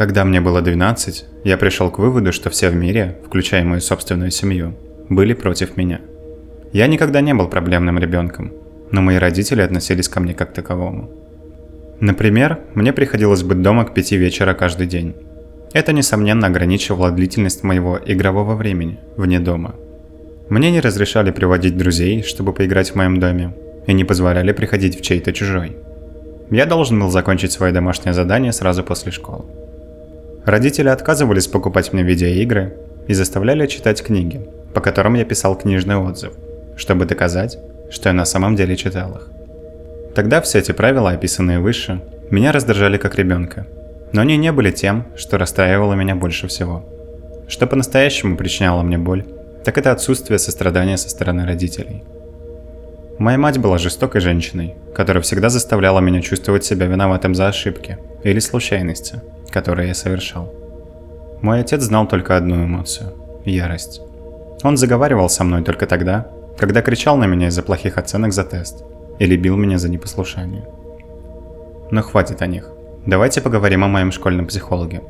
Когда мне было 12, я пришел к выводу, что все в мире, включая мою собственную семью, были против меня. Я никогда не был проблемным ребенком, но мои родители относились ко мне как таковому. Например, мне приходилось быть дома к пяти вечера каждый день. Это, несомненно, ограничивало длительность моего игрового времени вне дома. Мне не разрешали приводить друзей, чтобы поиграть в моем доме, и не позволяли приходить в чей-то чужой. Я должен был закончить свое домашнее задание сразу после школы. Родители отказывались покупать мне видеоигры и заставляли читать книги, по которым я писал книжный отзыв, чтобы доказать, что я на самом деле читал их. Тогда все эти правила, описанные выше, меня раздражали как ребенка, но они не были тем, что расстраивало меня больше всего. Что по-настоящему причиняло мне боль, так это отсутствие сострадания со стороны родителей. Моя мать была жестокой женщиной, которая всегда заставляла меня чувствовать себя виноватым за ошибки или случайности, которые я совершал. Мой отец знал только одну эмоцию – ярость. Он заговаривал со мной только тогда, когда кричал на меня из-за плохих оценок за тест или бил меня за непослушание. Но хватит о них. Давайте поговорим о моем школьном психологе.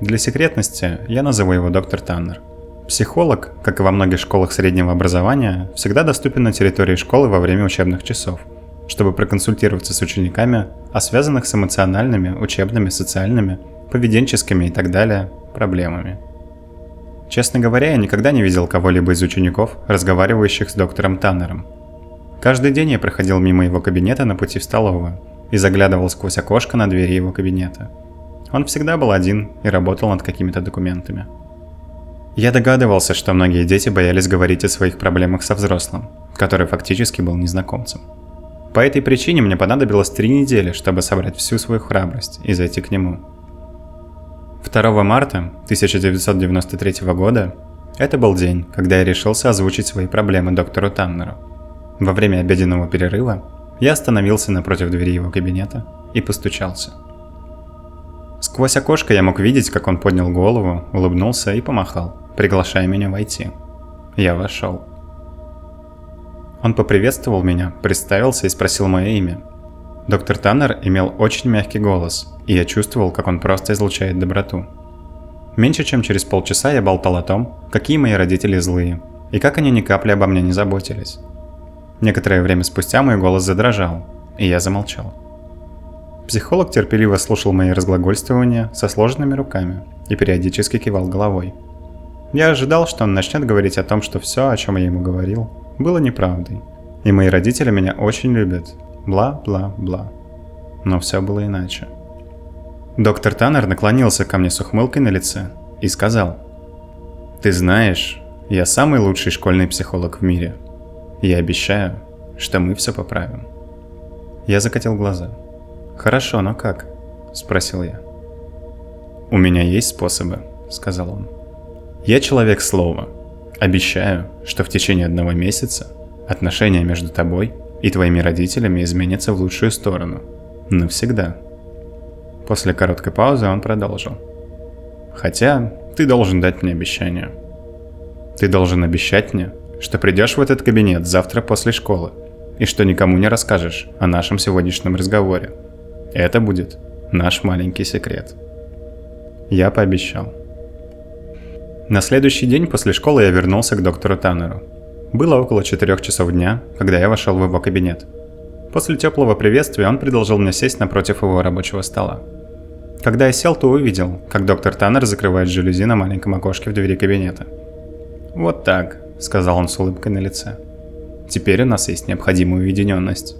Для секретности я назову его доктор Таннер. Психолог, как и во многих школах среднего образования, всегда доступен на территории школы во время учебных часов, чтобы проконсультироваться с учениками о связанных с эмоциональными, учебными, социальными, поведенческими и так далее проблемами. Честно говоря, я никогда не видел кого-либо из учеников, разговаривающих с доктором Таннером. Каждый день я проходил мимо его кабинета на пути в столовую, и заглядывал сквозь окошко на двери его кабинета. Он всегда был один и работал над какими-то документами. Я догадывался, что многие дети боялись говорить о своих проблемах со взрослым, который фактически был незнакомцем. По этой причине мне понадобилось три недели, чтобы собрать всю свою храбрость и зайти к нему. 2 марта 1993 года это был день, когда я решился озвучить свои проблемы доктору Таннеру. Во время обеденного перерыва я остановился напротив двери его кабинета и постучался. Сквозь окошко я мог видеть, как он поднял голову, улыбнулся и помахал, приглашая меня войти. Я вошел. Он поприветствовал меня, представился и спросил мое имя. Доктор Таннер имел очень мягкий голос, и я чувствовал, как он просто излучает доброту. Меньше чем через полчаса я болтал о том, какие мои родители злые, и как они ни капли обо мне не заботились. Некоторое время спустя мой голос задрожал, и я замолчал. Психолог терпеливо слушал мои разглагольствования со сложенными руками и периодически кивал головой. Я ожидал, что он начнет говорить о том, что все, о чем я ему говорил, было неправдой. И мои родители меня очень любят. Бла-бла-бла. Но все было иначе. Доктор Таннер наклонился ко мне с ухмылкой на лице и сказал, «Ты знаешь, я самый лучший школьный психолог в мире. Я обещаю, что мы все поправим. Я закатил глаза. Хорошо, но как? Спросил я. У меня есть способы, сказал он. Я человек слова. Обещаю, что в течение одного месяца отношения между тобой и твоими родителями изменятся в лучшую сторону. Навсегда. После короткой паузы он продолжил. Хотя ты должен дать мне обещание. Ты должен обещать мне, что придешь в этот кабинет завтра после школы и что никому не расскажешь о нашем сегодняшнем разговоре. Это будет наш маленький секрет. Я пообещал. На следующий день после школы я вернулся к доктору Таннеру. Было около четырех часов дня, когда я вошел в его кабинет. После теплого приветствия он предложил мне сесть напротив его рабочего стола. Когда я сел, то увидел, как доктор Таннер закрывает жалюзи на маленьком окошке в двери кабинета. Вот так, сказал он с улыбкой на лице. Теперь у нас есть необходимая уединенность.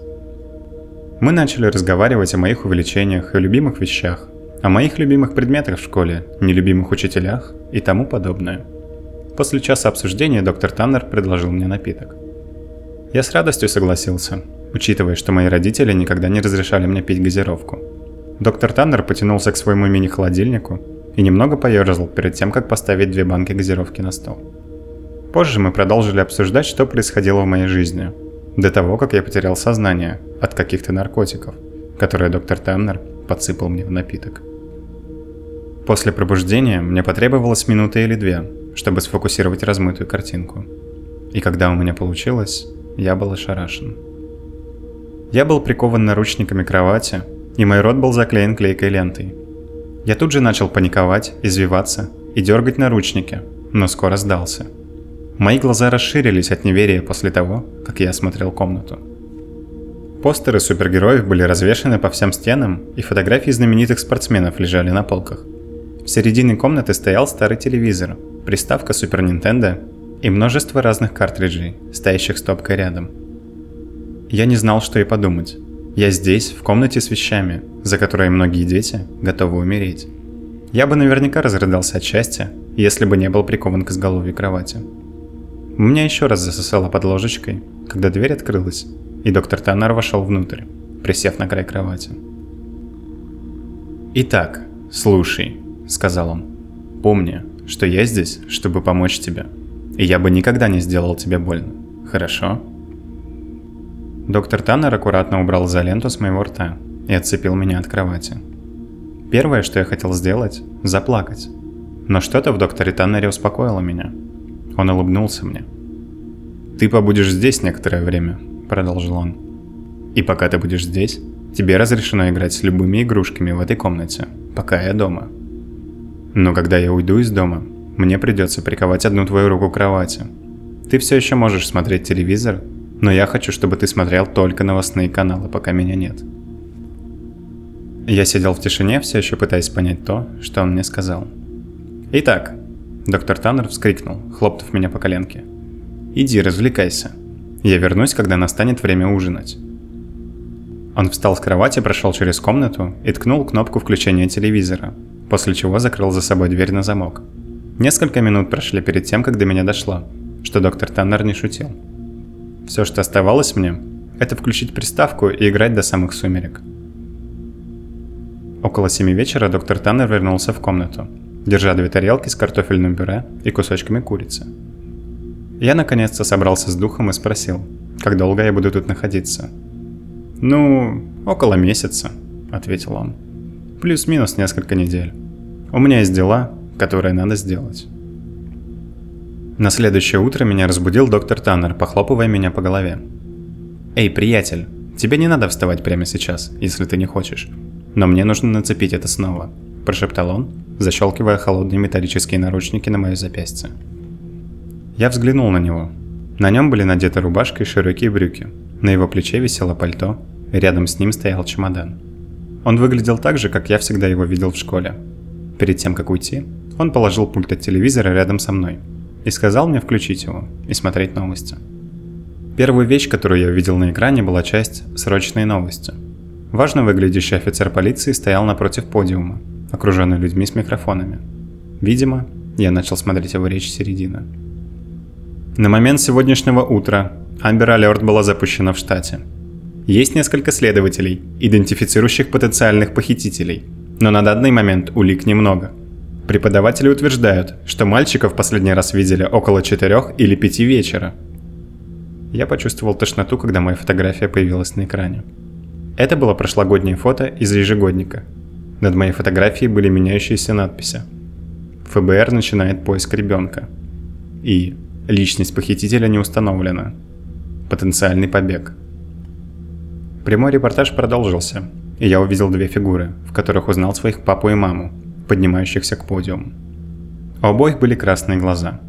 Мы начали разговаривать о моих увлечениях и любимых вещах, о моих любимых предметах в школе, нелюбимых учителях и тому подобное. После часа обсуждения доктор Таннер предложил мне напиток. Я с радостью согласился, учитывая, что мои родители никогда не разрешали мне пить газировку. Доктор Таннер потянулся к своему мини-холодильнику и немного поерзал перед тем, как поставить две банки газировки на стол. Позже мы продолжили обсуждать, что происходило в моей жизни, до того, как я потерял сознание от каких-то наркотиков, которые доктор Таннер подсыпал мне в напиток. После пробуждения мне потребовалось минута или две, чтобы сфокусировать размытую картинку. И когда у меня получилось, я был ошарашен. Я был прикован наручниками кровати, и мой рот был заклеен клейкой лентой. Я тут же начал паниковать, извиваться и дергать наручники, но скоро сдался. Мои глаза расширились от неверия после того, как я осмотрел комнату. Постеры супергероев были развешаны по всем стенам, и фотографии знаменитых спортсменов лежали на полках. В середине комнаты стоял старый телевизор, приставка Super Nintendo и множество разных картриджей, стоящих стопкой рядом. Я не знал, что и подумать. Я здесь, в комнате с вещами, за которые многие дети готовы умереть. Я бы наверняка разрыдался от счастья, если бы не был прикован к изголовью кровати. Меня еще раз засосало под ложечкой, когда дверь открылась, и доктор Таннер вошел внутрь, присев на край кровати. «Итак, слушай», — сказал он, — «помни, что я здесь, чтобы помочь тебе, и я бы никогда не сделал тебе больно, хорошо?» Доктор Таннер аккуратно убрал за ленту с моего рта и отцепил меня от кровати. Первое, что я хотел сделать – заплакать. Но что-то в докторе Таннере успокоило меня. Он улыбнулся мне. «Ты побудешь здесь некоторое время», – продолжил он. «И пока ты будешь здесь, тебе разрешено играть с любыми игрушками в этой комнате, пока я дома. Но когда я уйду из дома, мне придется приковать одну твою руку к кровати. Ты все еще можешь смотреть телевизор, но я хочу, чтобы ты смотрел только новостные каналы, пока меня нет». Я сидел в тишине, все еще пытаясь понять то, что он мне сказал. «Итак», Доктор Таннер вскрикнул, хлопнув меня по коленке. «Иди, развлекайся. Я вернусь, когда настанет время ужинать». Он встал с кровати, прошел через комнату и ткнул кнопку включения телевизора, после чего закрыл за собой дверь на замок. Несколько минут прошли перед тем, как до меня дошло, что доктор Таннер не шутил. Все, что оставалось мне, это включить приставку и играть до самых сумерек. Около семи вечера доктор Таннер вернулся в комнату – держа две тарелки с картофельным пюре и кусочками курицы. Я наконец-то собрался с духом и спросил, как долго я буду тут находиться. «Ну, около месяца», — ответил он. «Плюс-минус несколько недель. У меня есть дела, которые надо сделать». На следующее утро меня разбудил доктор Таннер, похлопывая меня по голове. «Эй, приятель, тебе не надо вставать прямо сейчас, если ты не хочешь. Но мне нужно нацепить это снова», – прошептал он, защелкивая холодные металлические наручники на мое запястье. Я взглянул на него. На нем были надеты рубашка и широкие брюки. На его плече висело пальто, рядом с ним стоял чемодан. Он выглядел так же, как я всегда его видел в школе. Перед тем, как уйти, он положил пульт от телевизора рядом со мной и сказал мне включить его и смотреть новости. Первую вещь, которую я увидел на экране, была часть «Срочные новости». Важно выглядящий офицер полиции стоял напротив подиума окруженный людьми с микрофонами. Видимо, я начал смотреть его речь середины. На момент сегодняшнего утра Amber Alert была запущена в штате. Есть несколько следователей, идентифицирующих потенциальных похитителей, но на данный момент улик немного. Преподаватели утверждают, что мальчика в последний раз видели около 4 или 5 вечера. Я почувствовал тошноту, когда моя фотография появилась на экране. Это было прошлогоднее фото из ежегодника – над моей фотографией были меняющиеся надписи. ФБР начинает поиск ребенка. И личность похитителя не установлена. Потенциальный побег. Прямой репортаж продолжился, и я увидел две фигуры, в которых узнал своих папу и маму, поднимающихся к подиуму. У обоих были красные глаза.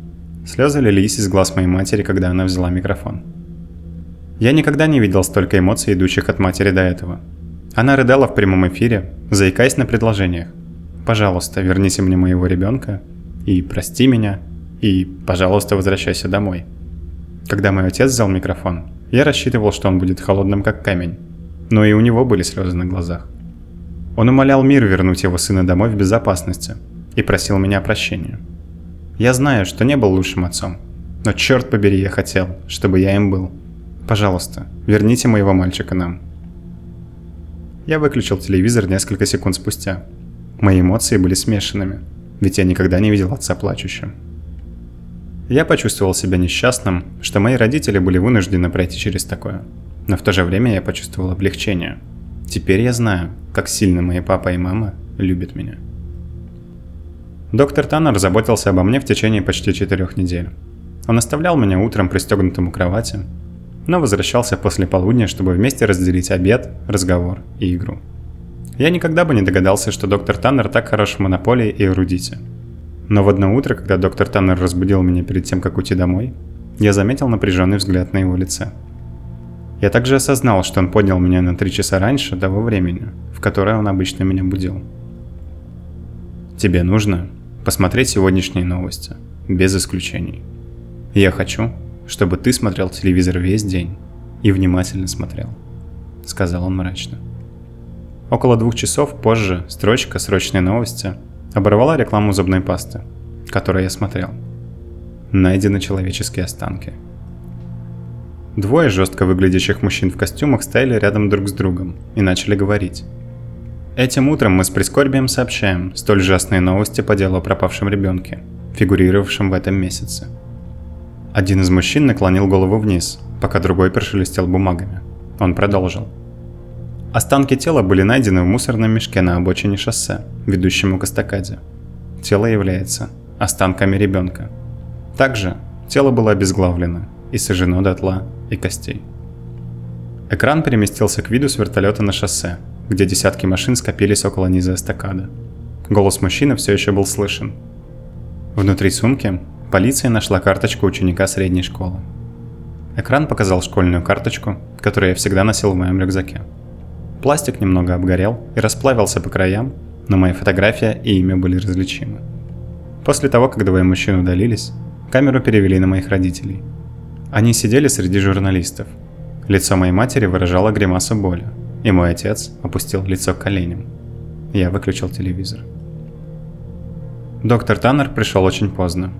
Слезы лились из глаз моей матери, когда она взяла микрофон. Я никогда не видел столько эмоций, идущих от матери до этого – она рыдала в прямом эфире, заикаясь на предложениях. «Пожалуйста, верните мне моего ребенка, и прости меня, и, пожалуйста, возвращайся домой». Когда мой отец взял микрофон, я рассчитывал, что он будет холодным как камень, но и у него были слезы на глазах. Он умолял мир вернуть его сына домой в безопасности и просил меня прощения. Я знаю, что не был лучшим отцом, но черт побери, я хотел, чтобы я им был. Пожалуйста, верните моего мальчика нам. Я выключил телевизор несколько секунд спустя. Мои эмоции были смешанными, ведь я никогда не видел отца плачущим. Я почувствовал себя несчастным, что мои родители были вынуждены пройти через такое. Но в то же время я почувствовал облегчение. Теперь я знаю, как сильно мои папа и мама любят меня. Доктор Таннер заботился обо мне в течение почти четырех недель. Он оставлял меня утром пристегнутым у кровати, но возвращался после полудня, чтобы вместе разделить обед, разговор и игру. Я никогда бы не догадался, что доктор Таннер так хорош в монополии и эрудите. Но в одно утро, когда доктор Таннер разбудил меня перед тем, как уйти домой, я заметил напряженный взгляд на его лице. Я также осознал, что он поднял меня на три часа раньше того времени, в которое он обычно меня будил. Тебе нужно посмотреть сегодняшние новости, без исключений. Я хочу, чтобы ты смотрел телевизор весь день и внимательно смотрел, сказал он мрачно. Около двух часов позже строчка «Срочные новости» оборвала рекламу зубной пасты, которую я смотрел. Найдены человеческие останки. Двое жестко выглядящих мужчин в костюмах стояли рядом друг с другом и начали говорить. Этим утром мы с прискорбием сообщаем столь ужасные новости по делу о пропавшем ребенке, фигурировавшем в этом месяце. Один из мужчин наклонил голову вниз, пока другой прошелестел бумагами. Он продолжил – Останки тела были найдены в мусорном мешке на обочине шоссе, ведущему к эстакаде. Тело является останками ребенка. Также тело было обезглавлено и сожжено дотла и костей. Экран переместился к виду с вертолета на шоссе, где десятки машин скопились около низа эстакады. Голос мужчины все еще был слышен. Внутри сумки полиция нашла карточку ученика средней школы. Экран показал школьную карточку, которую я всегда носил в моем рюкзаке. Пластик немного обгорел и расплавился по краям, но моя фотография и имя были различимы. После того, как двое мужчин удалились, камеру перевели на моих родителей. Они сидели среди журналистов. Лицо моей матери выражало гримасу боли, и мой отец опустил лицо к коленям. Я выключил телевизор. Доктор Таннер пришел очень поздно.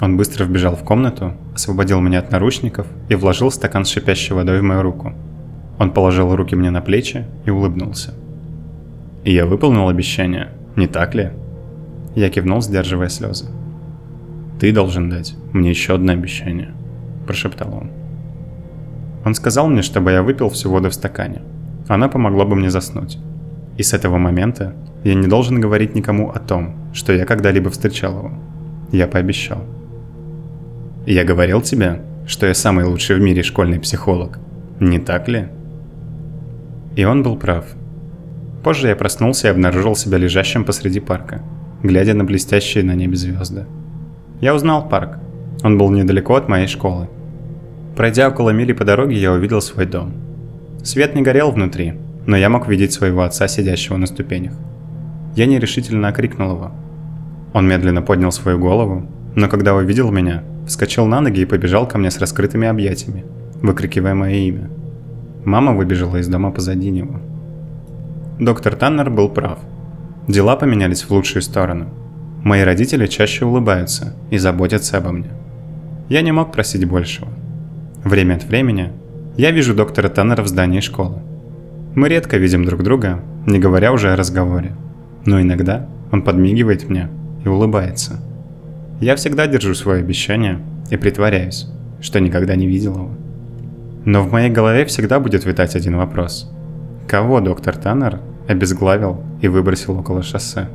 Он быстро вбежал в комнату, освободил меня от наручников и вложил стакан с шипящей водой в мою руку – он положил руки мне на плечи и улыбнулся. «И я выполнил обещание, не так ли?» Я кивнул, сдерживая слезы. «Ты должен дать мне еще одно обещание», – прошептал он. Он сказал мне, чтобы я выпил всю воду в стакане. Она помогла бы мне заснуть. И с этого момента я не должен говорить никому о том, что я когда-либо встречал его. Я пообещал. Я говорил тебе, что я самый лучший в мире школьный психолог. Не так ли? И он был прав. Позже я проснулся и обнаружил себя лежащим посреди парка, глядя на блестящие на небе звезды. Я узнал парк. Он был недалеко от моей школы. Пройдя около мили по дороге, я увидел свой дом. Свет не горел внутри, но я мог видеть своего отца, сидящего на ступенях. Я нерешительно окрикнул его. Он медленно поднял свою голову, но когда увидел меня, вскочил на ноги и побежал ко мне с раскрытыми объятиями, выкрикивая мое имя – Мама выбежала из дома позади него. Доктор Таннер был прав. Дела поменялись в лучшую сторону. Мои родители чаще улыбаются и заботятся обо мне. Я не мог просить большего. Время от времени я вижу доктора Таннера в здании школы. Мы редко видим друг друга, не говоря уже о разговоре. Но иногда он подмигивает мне и улыбается. Я всегда держу свое обещание и притворяюсь, что никогда не видел его. Но в моей голове всегда будет витать один вопрос. Кого доктор Таннер обезглавил и выбросил около шоссе?